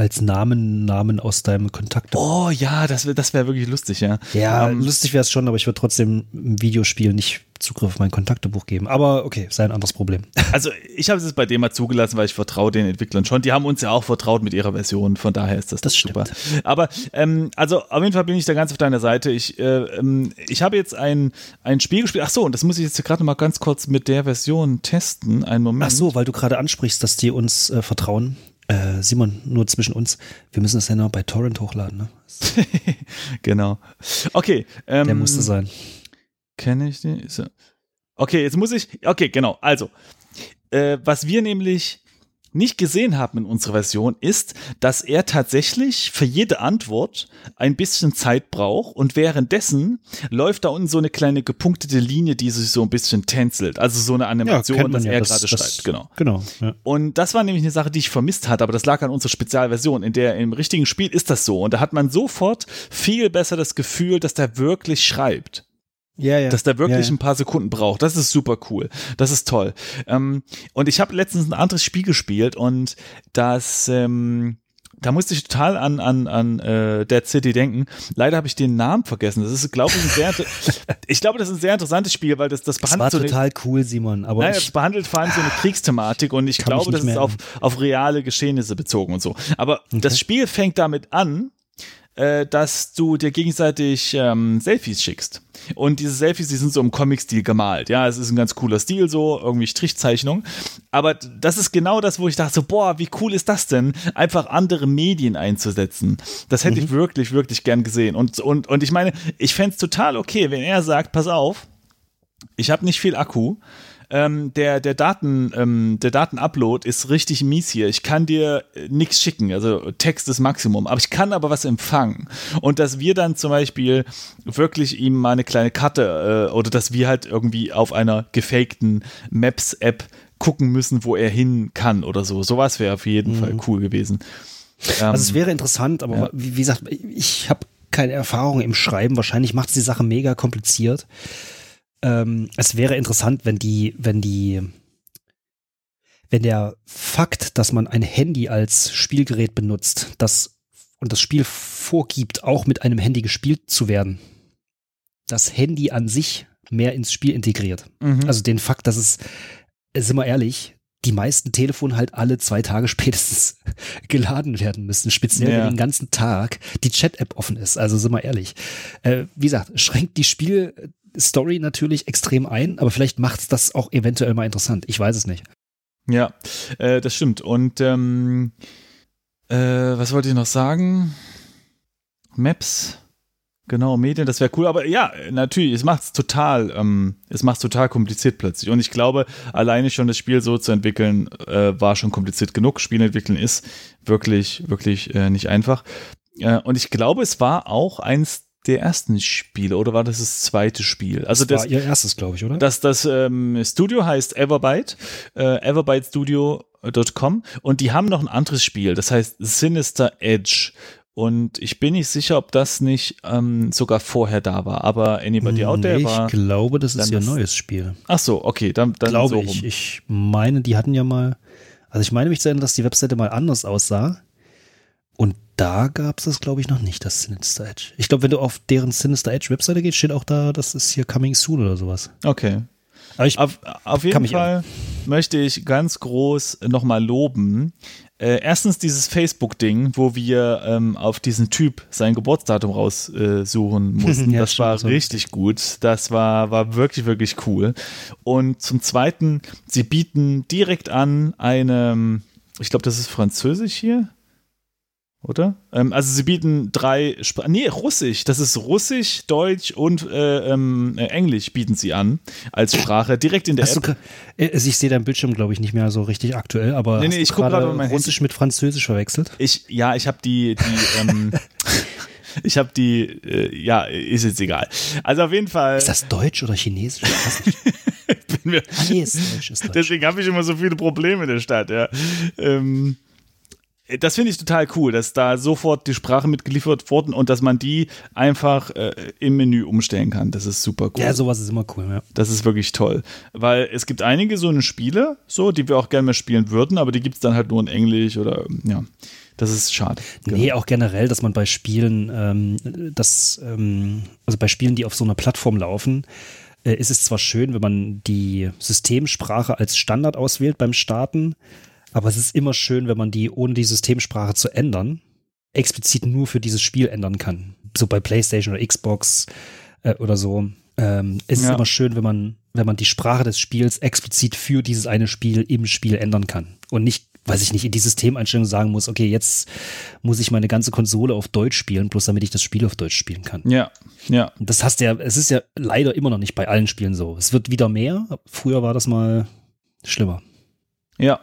als Namen, Namen aus deinem Kontakt. Oh ja, das wäre das wär wirklich lustig, ja. Ja, ähm, lustig wäre es schon, aber ich würde trotzdem im Videospiel nicht Zugriff auf mein Kontaktebuch geben. Aber okay, sei ein anderes Problem. Also ich habe es bei dem mal zugelassen, weil ich vertraue den Entwicklern schon. Die haben uns ja auch vertraut mit ihrer Version, von daher ist das, das super. Aber ähm, also auf jeden Fall bin ich da ganz auf deiner Seite. Ich, äh, ähm, ich habe jetzt ein, ein Spiel gespielt. Ach so, und das muss ich jetzt gerade mal ganz kurz mit der Version testen. Einen Moment. Ach so, weil du gerade ansprichst, dass die uns äh, vertrauen. Äh, Simon, nur zwischen uns, wir müssen das ja noch bei Torrent hochladen, ne? genau. Okay. Ähm, Der musste sein. Kenne ich den? Okay, jetzt muss ich. Okay, genau. Also, äh, was wir nämlich nicht gesehen haben in unserer Version, ist, dass er tatsächlich für jede Antwort ein bisschen Zeit braucht und währenddessen läuft da unten so eine kleine gepunktete Linie, die sich so ein bisschen tänzelt. Also so eine Animation, ja, dass ja, er gerade schreibt. Genau. genau ja. Und das war nämlich eine Sache, die ich vermisst hatte, aber das lag an unserer Spezialversion. In der im richtigen Spiel ist das so. Und da hat man sofort viel besser das Gefühl, dass der wirklich schreibt. Ja, ja. Dass der wirklich ja, ein paar Sekunden braucht. Das ist super cool. Das ist toll. Ähm, und ich habe letztens ein anderes Spiel gespielt und das, ähm, da musste ich total an, an, an äh, Dead City denken. Leider habe ich den Namen vergessen. Das ist, glaube ich, ein sehr, ich glaube, das ist ein sehr interessantes Spiel, weil das, das behandelt. Das war total so eine, cool, Simon. Aber nein, es behandelt vor allem so eine Kriegsthematik und ich glaube, das ist auf, auf reale Geschehnisse bezogen und so. Aber okay. das Spiel fängt damit an, äh, dass du dir gegenseitig ähm, Selfies schickst. Und diese Selfies, die sind so im Comic-Stil gemalt. Ja, es ist ein ganz cooler Stil, so irgendwie Strichzeichnung. Aber das ist genau das, wo ich dachte, so, boah, wie cool ist das denn, einfach andere Medien einzusetzen. Das hätte mhm. ich wirklich, wirklich gern gesehen. Und, und, und ich meine, ich fände es total okay, wenn er sagt, pass auf, ich habe nicht viel Akku ähm, der, der, Daten, ähm, der Datenupload ist richtig mies hier. Ich kann dir äh, nichts schicken, also Text ist Maximum, aber ich kann aber was empfangen. Und dass wir dann zum Beispiel wirklich ihm mal eine kleine Karte äh, oder dass wir halt irgendwie auf einer gefakten Maps-App gucken müssen, wo er hin kann oder so. Sowas wäre auf jeden mhm. Fall cool gewesen. Also es wäre interessant, aber ja. wie, wie gesagt, ich habe keine Erfahrung im Schreiben. Wahrscheinlich macht es die Sache mega kompliziert ähm, es wäre interessant, wenn die, wenn die, wenn der Fakt, dass man ein Handy als Spielgerät benutzt, das und das Spiel vorgibt, auch mit einem Handy gespielt zu werden, das Handy an sich mehr ins Spiel integriert. Mhm. Also den Fakt, dass es, sind wir ehrlich, die meisten Telefone halt alle zwei Tage spätestens geladen werden müssen, speziell ja. wenn den ganzen Tag die Chat-App offen ist. Also sind wir ehrlich. Äh, wie gesagt, schränkt die Spiel, Story natürlich extrem ein, aber vielleicht macht es das auch eventuell mal interessant. Ich weiß es nicht. Ja, äh, das stimmt. Und ähm, äh, was wollte ich noch sagen? Maps. Genau, Medien, das wäre cool, aber ja, natürlich, es macht es total, ähm, total kompliziert plötzlich. Und ich glaube, alleine schon das Spiel so zu entwickeln, äh, war schon kompliziert genug. Spiel entwickeln ist wirklich, wirklich äh, nicht einfach. Äh, und ich glaube, es war auch eins der ersten Spiele oder war das das zweite Spiel? Also das, das war ihr erstes, glaube ich, oder? Das, das ähm, Studio heißt Everbyte, äh, everbytestudio.com und die haben noch ein anderes Spiel, das heißt Sinister Edge. Und ich bin nicht sicher, ob das nicht ähm, sogar vorher da war. Aber Anybody Out There war. Ich glaube, das ist ihr neues Spiel. Ach so, okay, dann, dann glaube so ich. Ich meine, die hatten ja mal. Also ich meine mich zu erinnern, dass die Webseite mal anders aussah. Und da gab es das, glaube ich, noch nicht, das Sinister Edge. Ich glaube, wenn du auf deren Sinister Edge Webseite gehst, steht auch da, das ist hier Coming Soon oder sowas. Okay. Aber ich auf, auf jeden Fall an. möchte ich ganz groß nochmal loben. Äh, erstens dieses Facebook-Ding, wo wir ähm, auf diesen Typ sein Geburtsdatum raussuchen äh, mussten. ja, das war so richtig gut. Das war, war wirklich, wirklich cool. Und zum Zweiten, sie bieten direkt an eine, ich glaube, das ist Französisch hier oder? Ähm, also sie bieten drei Sprachen. Nee, Russisch. Das ist Russisch, Deutsch und äh, ähm, äh, Englisch bieten sie an als Sprache direkt in der hast App. Du, äh, ich sehe deinen Bildschirm, glaube ich, nicht mehr so richtig aktuell, aber nee, nee, ich gucke gerade Russisch Handy. mit Französisch verwechselt? Ich, ja, ich habe die, die ähm, ich habe die, äh, ja, ist jetzt egal. Also auf jeden Fall. Ist das Deutsch oder Chinesisch? mir, ah, nee, ist Deutsch, ist Deutsch. Deswegen habe ich immer so viele Probleme in der Stadt, ja. Ähm, das finde ich total cool, dass da sofort die Sprache mitgeliefert wurden und dass man die einfach äh, im Menü umstellen kann. Das ist super cool. Ja, sowas ist immer cool, ja. Das ist wirklich toll. Weil es gibt einige so eine Spiele, so, die wir auch gerne mehr spielen würden, aber die gibt es dann halt nur in Englisch oder ja. Das ist schade. Nee, auch generell, dass man bei Spielen, ähm, das, ähm, also bei Spielen, die auf so einer Plattform laufen, äh, ist es zwar schön, wenn man die Systemsprache als Standard auswählt beim Starten, aber es ist immer schön, wenn man die, ohne die Systemsprache zu ändern, explizit nur für dieses Spiel ändern kann. So bei PlayStation oder Xbox äh, oder so. Ähm, es Ja. ist immer schön, wenn man, wenn man die Sprache des Spiels explizit für dieses eine Spiel im Spiel ändern kann. Und nicht, weiß ich nicht, in die Systemeinstellung sagen muss, okay, jetzt muss ich meine ganze Konsole auf Deutsch spielen, bloß damit ich das Spiel auf Deutsch spielen kann. Ja, ja. Das hast du ja, es ist ja leider immer noch nicht bei allen Spielen so. Es wird wieder mehr. Früher war das mal schlimmer. Ja.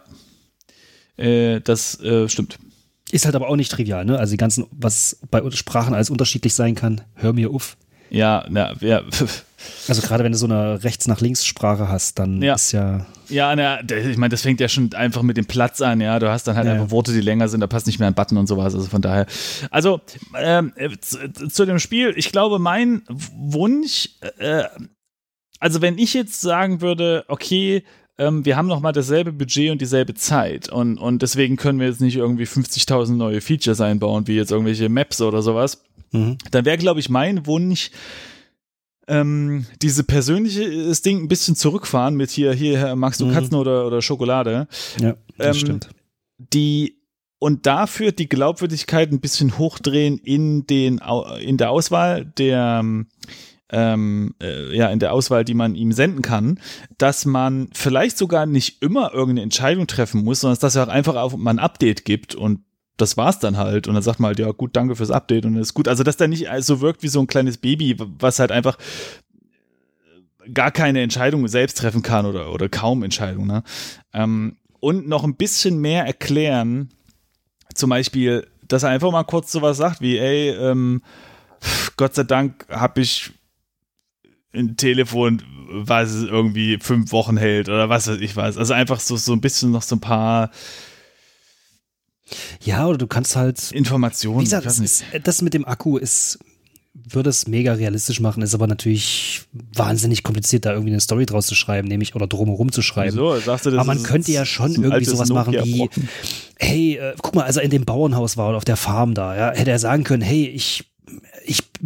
Äh, das äh, stimmt. Ist halt aber auch nicht trivial, ne? Also die ganzen, was bei Sprachen alles unterschiedlich sein kann, hör mir auf. Ja, na, ja, Also gerade wenn du so eine Rechts nach links Sprache hast, dann Ja. ist ja ja, na, ich meine, das fängt ja schon einfach mit dem Platz an, ja. Du hast dann halt Ja, einfach. Worte, die länger sind, da passt nicht mehr ein Button und sowas. Also von daher. Also, ähm, äh, zu, zu dem Spiel, ich glaube, mein Wunsch, äh, also wenn ich jetzt sagen würde, okay, ähm, wir haben noch mal dasselbe Budget und dieselbe Zeit und, und deswegen können wir jetzt nicht irgendwie 50.000 neue Features einbauen, wie jetzt irgendwelche Maps oder sowas. mhm. dann wäre, glaube ich, mein Wunsch, ähm, diese persönliche das Ding ein bisschen zurückfahren mit hier, hier, magst du Mhm. Katzen oder, oder Schokolade? ja, das Ähm, stimmt. Die und dafür die Glaubwürdigkeit ein bisschen hochdrehen in den in der Auswahl der ähm, äh, ja in der Auswahl, die man ihm senden kann, dass man vielleicht sogar nicht immer irgendeine Entscheidung treffen muss, sondern dass er auch einfach auf mal ein Update gibt und das war's dann halt. Und dann sagt man halt, ja, gut, danke fürs Update und ist gut. Also, dass der nicht so wirkt wie so ein kleines Baby, was halt einfach gar keine Entscheidung selbst treffen kann oder, oder kaum Entscheidungen. Ne? Ähm, und noch ein bisschen mehr erklären, zum Beispiel, dass er einfach mal kurz sowas sagt wie, ey, ähm, Gott sei Dank habe ich ein Telefon, was irgendwie fünf Wochen hält oder was weiß ich was. Also einfach so, so ein bisschen noch so ein paar Ja, oder du kannst halt Informationen. Wie gesagt, das, ist, das mit dem Akku ist, würde es mega realistisch machen, ist aber natürlich wahnsinnig kompliziert, da irgendwie eine Story draus zu schreiben, nämlich oder drumherum zu schreiben. Wieso? Sagst du, das aber man ist- könnte ja schon irgendwie sowas machen wie, hey, äh, guck mal, als er in dem Bauernhaus war oder auf der Farm da, ja, hätte er sagen können, hey, ich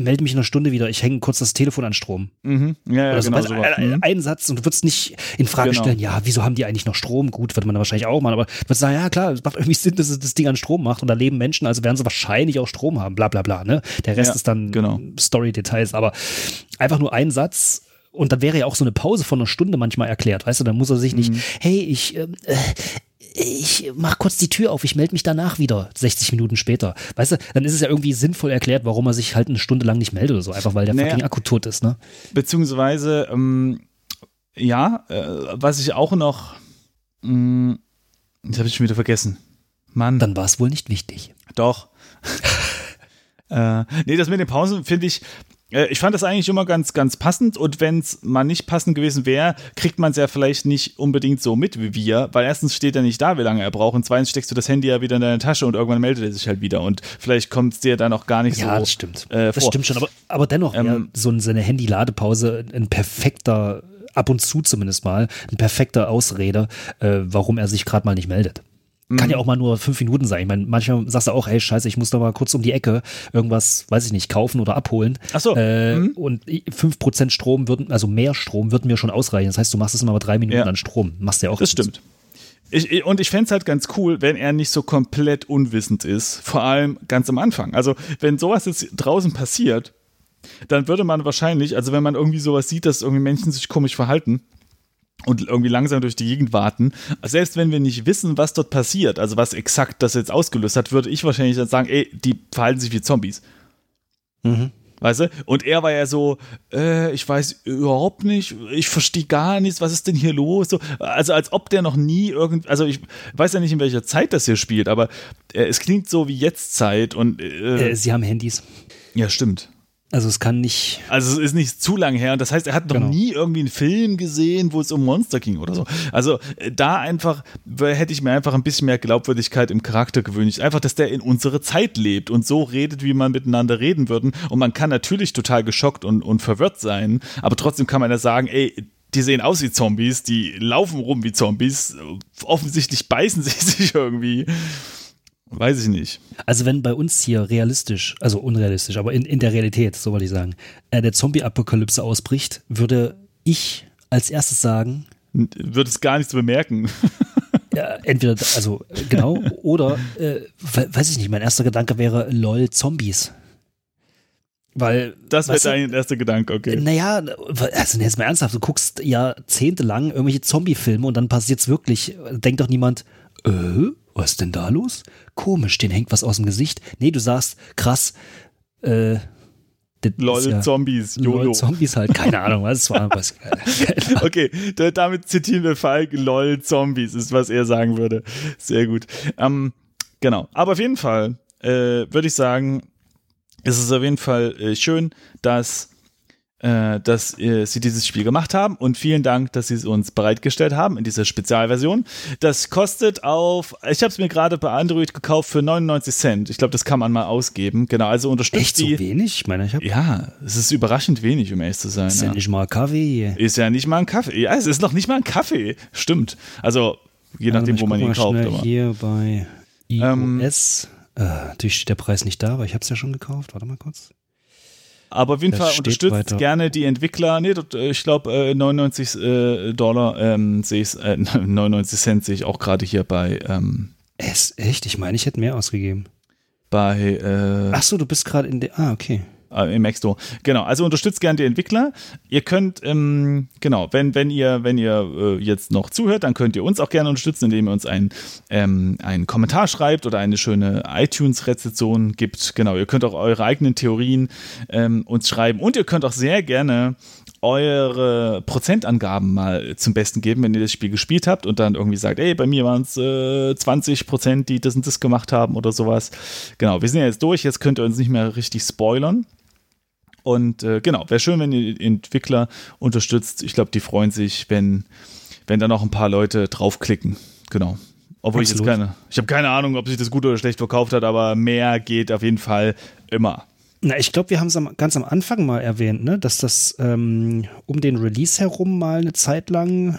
melde mich in einer Stunde wieder, ich hänge kurz das Telefon an Strom. Mhm. Ja, ja, Oder so. genau du, sowas. ein, Mhm. ein Satz und du würdest nicht in Frage Genau. stellen, ja, wieso haben die eigentlich noch Strom? Gut, würde man wahrscheinlich auch machen, aber du würdest sagen, ja klar, es macht irgendwie Sinn, dass es das Ding an Strom macht und da leben Menschen, also werden sie wahrscheinlich auch Strom haben, bla bla bla. Ne? Der Rest Ja, ist dann genau. Story-Details, aber einfach nur ein Satz. Und dann wäre ja auch so eine Pause von einer Stunde manchmal erklärt, weißt du, dann muss er sich Mhm. nicht, hey, ich, ähm, äh, ich mach kurz die Tür auf, ich melde mich danach wieder, 60 Minuten später. Weißt du, dann ist es ja irgendwie sinnvoll erklärt, warum er sich halt eine Stunde lang nicht meldet oder so, einfach weil der Naja. fucking Akku tot ist, ne? Beziehungsweise, ähm, ja, äh, was ich auch noch, mh, das habe ich schon wieder vergessen. Mann, Dann war es wohl nicht wichtig. doch. äh, nee, das mit den Pausen finde ich, ich fand das eigentlich immer ganz, ganz passend und wenn es mal nicht passend gewesen wäre, kriegt man es ja vielleicht nicht unbedingt so mit wie wir, weil erstens steht er nicht da, wie lange er braucht und zweitens steckst du das Handy ja wieder in deine Tasche und irgendwann meldet er sich halt wieder und vielleicht kommt es dir dann auch gar nicht Ja, so das stimmt. äh, das stimmt schon, aber, aber dennoch, Ähm, ja, so eine Handy-Ladepause ein perfekter, ab und zu zumindest mal, ein perfekter Ausrede, äh, warum er sich gerade mal nicht meldet. Kann Mhm. ja auch mal nur fünf Minuten sein. Ich meine, manchmal sagst du auch, hey, scheiße, ich muss doch mal kurz um die Ecke irgendwas, weiß ich nicht, kaufen oder abholen. Ach so. Äh, Mhm. Und i- 5% Strom würden, also mehr Strom würden mir schon ausreichen. Das heißt, du machst es immer bei drei Minuten Ja. an Strom. Machst du ja auch. Das stimmt. Ich- und ich fände es halt ganz cool, wenn er nicht so komplett unwissend ist. Vor allem ganz am Anfang. Also, wenn sowas jetzt draußen passiert, dann würde man wahrscheinlich, also wenn man irgendwie sowas sieht, dass irgendwie Menschen sich komisch verhalten und irgendwie langsam durch die Gegend warten, selbst wenn wir nicht wissen, was dort passiert, also was exakt das jetzt ausgelöst hat, würde ich wahrscheinlich dann sagen, ey, die verhalten sich wie Zombies. Mhm. Weißt du? Und er war ja so, äh, ich weiß überhaupt nicht, ich verstehe gar nichts, was ist denn hier los? So, also als ob der noch nie irgend, also ich weiß ja nicht, in welcher Zeit das hier spielt, aber äh, es klingt so wie jetzt Zeit und äh, Äh, sie haben Handys. ja, stimmt. Also es kann nicht. Also es ist nicht zu lang her und das heißt, er hat noch Genau. nie irgendwie einen Film gesehen, wo es um Monster ging oder so. Also äh, da einfach hätte ich mir einfach ein bisschen mehr Glaubwürdigkeit im Charakter gewünscht. Einfach, dass der in unsere Zeit lebt und so redet, wie man miteinander reden würden. Und man kann natürlich total geschockt und, und verwirrt sein, aber trotzdem kann man ja sagen, ey, die sehen aus wie Zombies, die laufen rum wie Zombies, offensichtlich beißen sie sich irgendwie. Weiß ich nicht. Also wenn bei uns hier realistisch, also unrealistisch, aber in, in der Realität, so wollte ich sagen, äh, der Zombie-Apokalypse ausbricht, würde ich als erstes sagen, Würde es gar nichts bemerken. ja, entweder, also genau, oder, äh, we- weiß ich nicht, mein erster Gedanke wäre, lol, Zombies. Weil, Das wäre dein erster Gedanke, okay. Naja, also jetzt mal ernsthaft, du guckst jahrzehntelang irgendwelche Zombie-Filme und dann passiert's wirklich, denkt doch niemand, äh, was ist denn da los? Komisch, den hängt was aus dem Gesicht. Nee, du sagst, krass, äh, Lol, ja- Zombies, YOLO. Lol, Zombies halt, keine Ahnung, was es war. Was, Okay, da, damit zitieren wir Falk, lol, Zombies ist, was er sagen würde. Sehr gut. Ähm, genau, aber auf jeden Fall äh, würde ich sagen, es ist auf jeden Fall äh, schön, dass, dass äh, sie dieses Spiel gemacht haben und vielen Dank, dass sie es uns bereitgestellt haben in dieser Spezialversion. Das kostet auf, ich habe es mir gerade bei Android gekauft für 99 Cent. Ich glaube, das kann man mal ausgeben. Genau, also unterstützt echt so die. wenig? Ich meine, ich habe Ja, es ist überraschend wenig, um ehrlich zu sein. ist ja ja. nicht mal Kaffee. Ist ja nicht mal ein Kaffee. Ja, es ist noch nicht mal ein Kaffee. Stimmt. Also, je nachdem, ich wo man ihn kauft. Aber. Hier bei Ähm, iOS. äh, natürlich steht der Preis nicht da, aber ich habe es ja schon gekauft. Warte mal kurz. Aber auf jeden das Fall unterstützt weiter. gerne die Entwickler. Nee, dort, äh, ich glaube, äh, 99 äh, Dollar ähm, sehe ich, äh, 99 Cent sehe ich auch gerade hier bei, ähm, Es, echt? Ich meine, ich hätte mehr ausgegeben. bei äh, Ach so, du bist gerade in der. Ah, okay. Äh, im Mac Store. Genau, also unterstützt gerne die Entwickler. Ihr könnt, ähm, genau, wenn, wenn ihr, wenn ihr äh, jetzt noch zuhört, dann könnt ihr uns auch gerne unterstützen, indem ihr uns einen, ähm, einen Kommentar schreibt oder eine schöne iTunes-Rezension gibt. Genau, ihr könnt auch eure eigenen Theorien ähm, uns schreiben und ihr könnt auch sehr gerne eure Prozentangaben mal zum Besten geben, wenn ihr das Spiel gespielt habt und dann irgendwie sagt, ey, bei mir waren es äh, 20 Prozent, die das und das gemacht haben oder sowas. Genau, wir sind ja jetzt durch, jetzt könnt ihr uns nicht mehr richtig spoilern. Und äh, genau, wäre schön, wenn ihr die Entwickler unterstützt. Ich glaube, die freuen sich, wenn, wenn da noch ein paar Leute draufklicken. Genau. Obwohl Absolut. ich jetzt keine, ich habe keine Ahnung, ob sich das gut oder schlecht verkauft hat, aber mehr geht auf jeden Fall immer. Na, ich glaube, wir haben es ganz am Anfang mal erwähnt, ne, dass das ähm, um den Release herum mal eine Zeit lang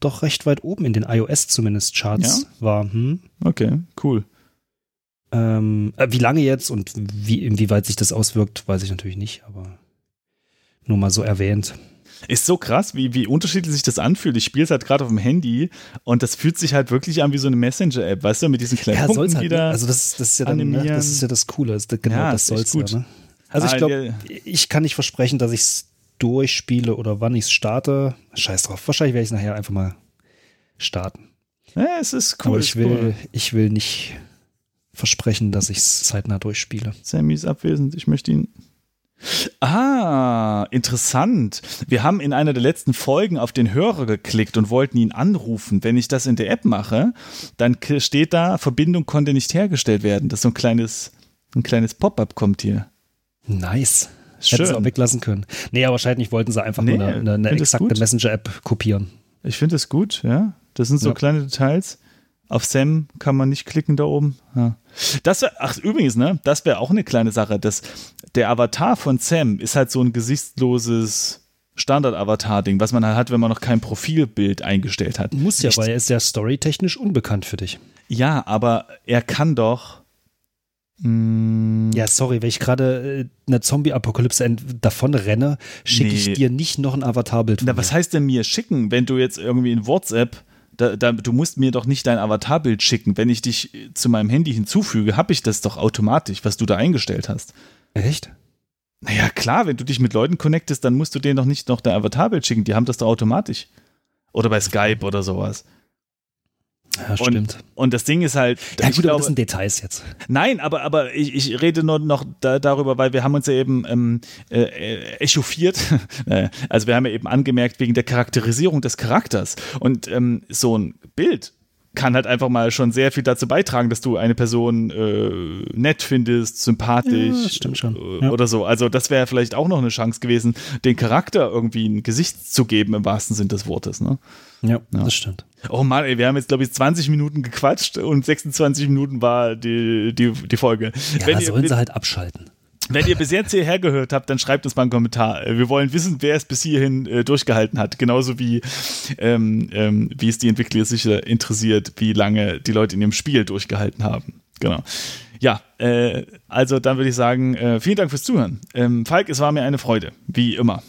doch recht weit oben in den iOS zumindest Charts war. Hm? Okay, cool. Ähm, äh, wie lange jetzt und wie, inwieweit sich das auswirkt, weiß ich natürlich nicht, aber nur mal so erwähnt. Ist so krass, wie, wie unterschiedlich sich das anfühlt. Ich spiele es halt gerade auf dem Handy und das fühlt sich halt wirklich an wie so eine Messenger-App, weißt du, mit diesen kleinen Ja, Punkten, halt. die Ne? da. Also das, das ist ja dann, ne? animieren. das ist ja das Coole. Das, genau, Ja, das soll's gut. ja. Ne? Also Ah, ich glaube, der- ich kann nicht versprechen, dass ich es durchspiele oder wann ich es starte. Scheiß drauf. Wahrscheinlich werde ich es nachher einfach mal starten. ja, es ist cool. Aber ich will, cool. ich will nicht versprechen, dass ich es zeitnah durchspiele. Sammy ist abwesend, ich möchte ihn. Ah, interessant. Wir haben in einer der letzten Folgen auf den Hörer geklickt und wollten ihn anrufen. Wenn ich das in der App mache, dann steht da, Verbindung konnte nicht hergestellt werden. Das ist so ein kleines, ein kleines Pop-up kommt hier. Nice. Hätten sie auch weglassen können. Nee, aber wahrscheinlich wollten sie einfach Nee, nur eine, eine, exakte. Messenger-App kopieren. Ich finde das gut, ja. Das sind so Ja. kleine Details. Auf Sam kann man nicht klicken da oben. Ja. Das wär, ach übrigens, ne, das wäre auch eine kleine Sache. Das, der Avatar von Sam ist halt so ein gesichtsloses Standard-Avatar-Ding, was man halt hat, wenn man noch kein Profilbild eingestellt hat. Muss ja, Ich- weil er ist ja storytechnisch unbekannt für dich. Ja, aber er kann doch. mm, Ja, sorry, wenn ich gerade äh, eine Zombie-Apokalypse davon renne, schicke Nee. ich dir nicht noch ein Avatarbild Na, mir. was heißt denn mir schicken, wenn du jetzt irgendwie in WhatsApp, da, da, du musst mir doch nicht dein Avatarbild schicken. Wenn ich dich zu meinem Handy hinzufüge, habe ich das doch automatisch, was du da eingestellt hast. Echt? Naja, klar, wenn du dich mit Leuten connectest, dann musst du denen doch nicht noch dein Avatarbild schicken. Die haben das doch automatisch. Oder bei Skype oder sowas. Ja, stimmt. Und das Ding ist halt, ja, ich gut, aber glaube, das sind Details jetzt. Nein, aber, aber ich, ich rede nur noch da, darüber, weil wir haben uns ja eben ähm, äh, äh, echauffiert. Also wir haben ja eben angemerkt, wegen der Charakterisierung des Charakters. Und ähm, so ein Bild kann halt einfach mal schon sehr viel dazu beitragen, dass du eine Person äh, nett findest, sympathisch Ja, stimmt schon. äh, Ja. oder so. Also das wäre vielleicht auch noch eine Chance gewesen, den Charakter irgendwie ein Gesicht zu geben, im wahrsten Sinn des Wortes. Ne? Ja, das stimmt. Oh Mann, ey, wir haben jetzt, glaube ich, 20 Minuten gequatscht und 26 Minuten war die, die, die Folge. Ja, wenn, sollen ihr, sie halt abschalten. Wenn ihr bis jetzt hierher gehört habt, dann schreibt uns mal einen Kommentar. Äh, Wir wollen wissen, wer es bis hierhin äh, durchgehalten hat. Genauso wie, ähm, ähm, wie es die Entwickler sicher interessiert, wie lange die Leute in ihrem Spiel durchgehalten haben. genau. Ja, äh, also dann würde ich sagen, äh, vielen Dank fürs Zuhören. Ähm, Falk, es war mir eine Freude, wie immer.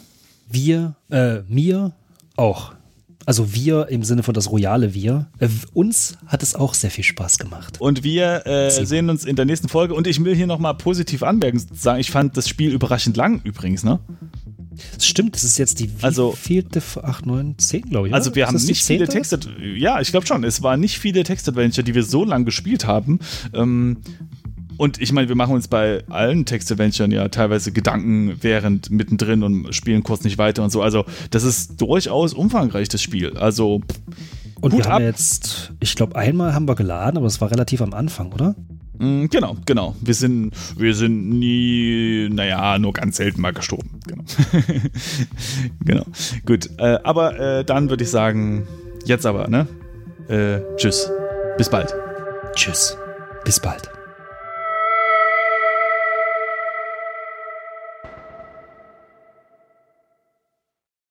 Wir, äh, mir auch. Also wir im Sinne von das royale Wir. Äh, uns hat es auch sehr viel Spaß gemacht. Und wir äh, sehen uns in der nächsten Folge. Und ich will hier nochmal positiv anmerken, sagen, ich fand das Spiel überraschend lang übrigens, ne? Das stimmt, das ist jetzt die also, vierte, 8, 9, 10, glaube ich. Also wir haben nicht viele Texte, ja, ich glaube schon, es waren nicht viele Text-Adventure, die wir so lang gespielt haben. Ähm, und ich meine, wir machen uns bei allen Text-Adventuren ja teilweise Gedanken während mittendrin und spielen kurz nicht weiter und so. Also, das ist durchaus umfangreich, das Spiel. Also. Und wir haben ab. jetzt, ich glaube, einmal haben wir geladen, aber es war relativ am Anfang, oder? Mm, genau, genau. Wir sind, wir sind nie, naja, nur ganz selten mal gestorben. Genau. genau. Gut. Äh, aber äh, dann würde ich sagen, jetzt aber, ne? Äh, tschüss. Bis bald. Tschüss. Bis bald.